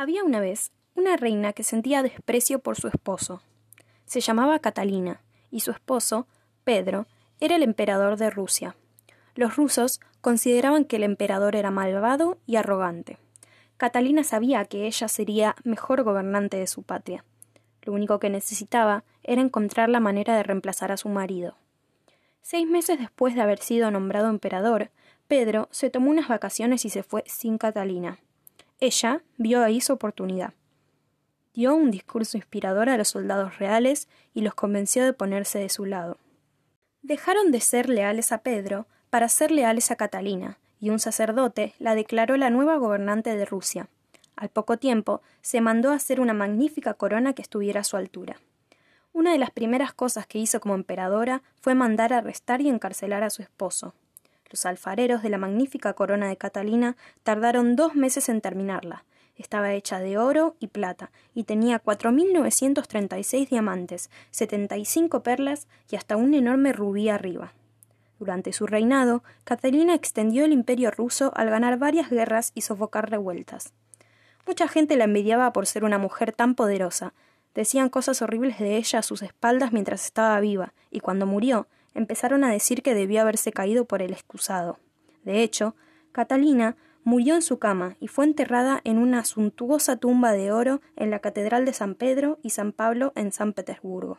Había una vez una reina que sentía desprecio por su esposo. Se llamaba Catalina, y su esposo, Pedro, era el emperador de Rusia. Los rusos consideraban que el emperador era malvado y arrogante. Catalina sabía que ella sería mejor gobernante de su patria. Lo único que necesitaba era encontrar la manera de reemplazar a su marido. Seis meses después de haber sido nombrado emperador, Pedro se tomó unas vacaciones y se fue sin Catalina. Ella vio ahí su oportunidad. Dio un discurso inspirador a los soldados reales y los convenció de ponerse de su lado. Dejaron de ser leales a Pedro para ser leales a Catalina, y un sacerdote la declaró la nueva gobernante de Rusia. Al poco tiempo se mandó a hacer una magnífica corona que estuviera a su altura. Una de las primeras cosas que hizo como emperadora fue mandar arrestar y encarcelar a su esposo. Los alfareros de la magnífica corona de Catalina tardaron dos meses en terminarla. Estaba hecha de oro y plata y tenía 4.936 diamantes, 75 perlas y hasta un enorme rubí arriba. Durante su reinado, Catalina extendió el imperio ruso al ganar varias guerras y sofocar revueltas. Mucha gente la envidiaba por ser una mujer tan poderosa. Decían cosas horribles de ella a sus espaldas mientras estaba viva, y cuando murió, empezaron a decir que debió haberse caído por el excusado. De hecho, Catalina murió en su cama y fue enterrada en una suntuosa tumba de oro en la Catedral de San Pedro y San Pablo en San Petersburgo.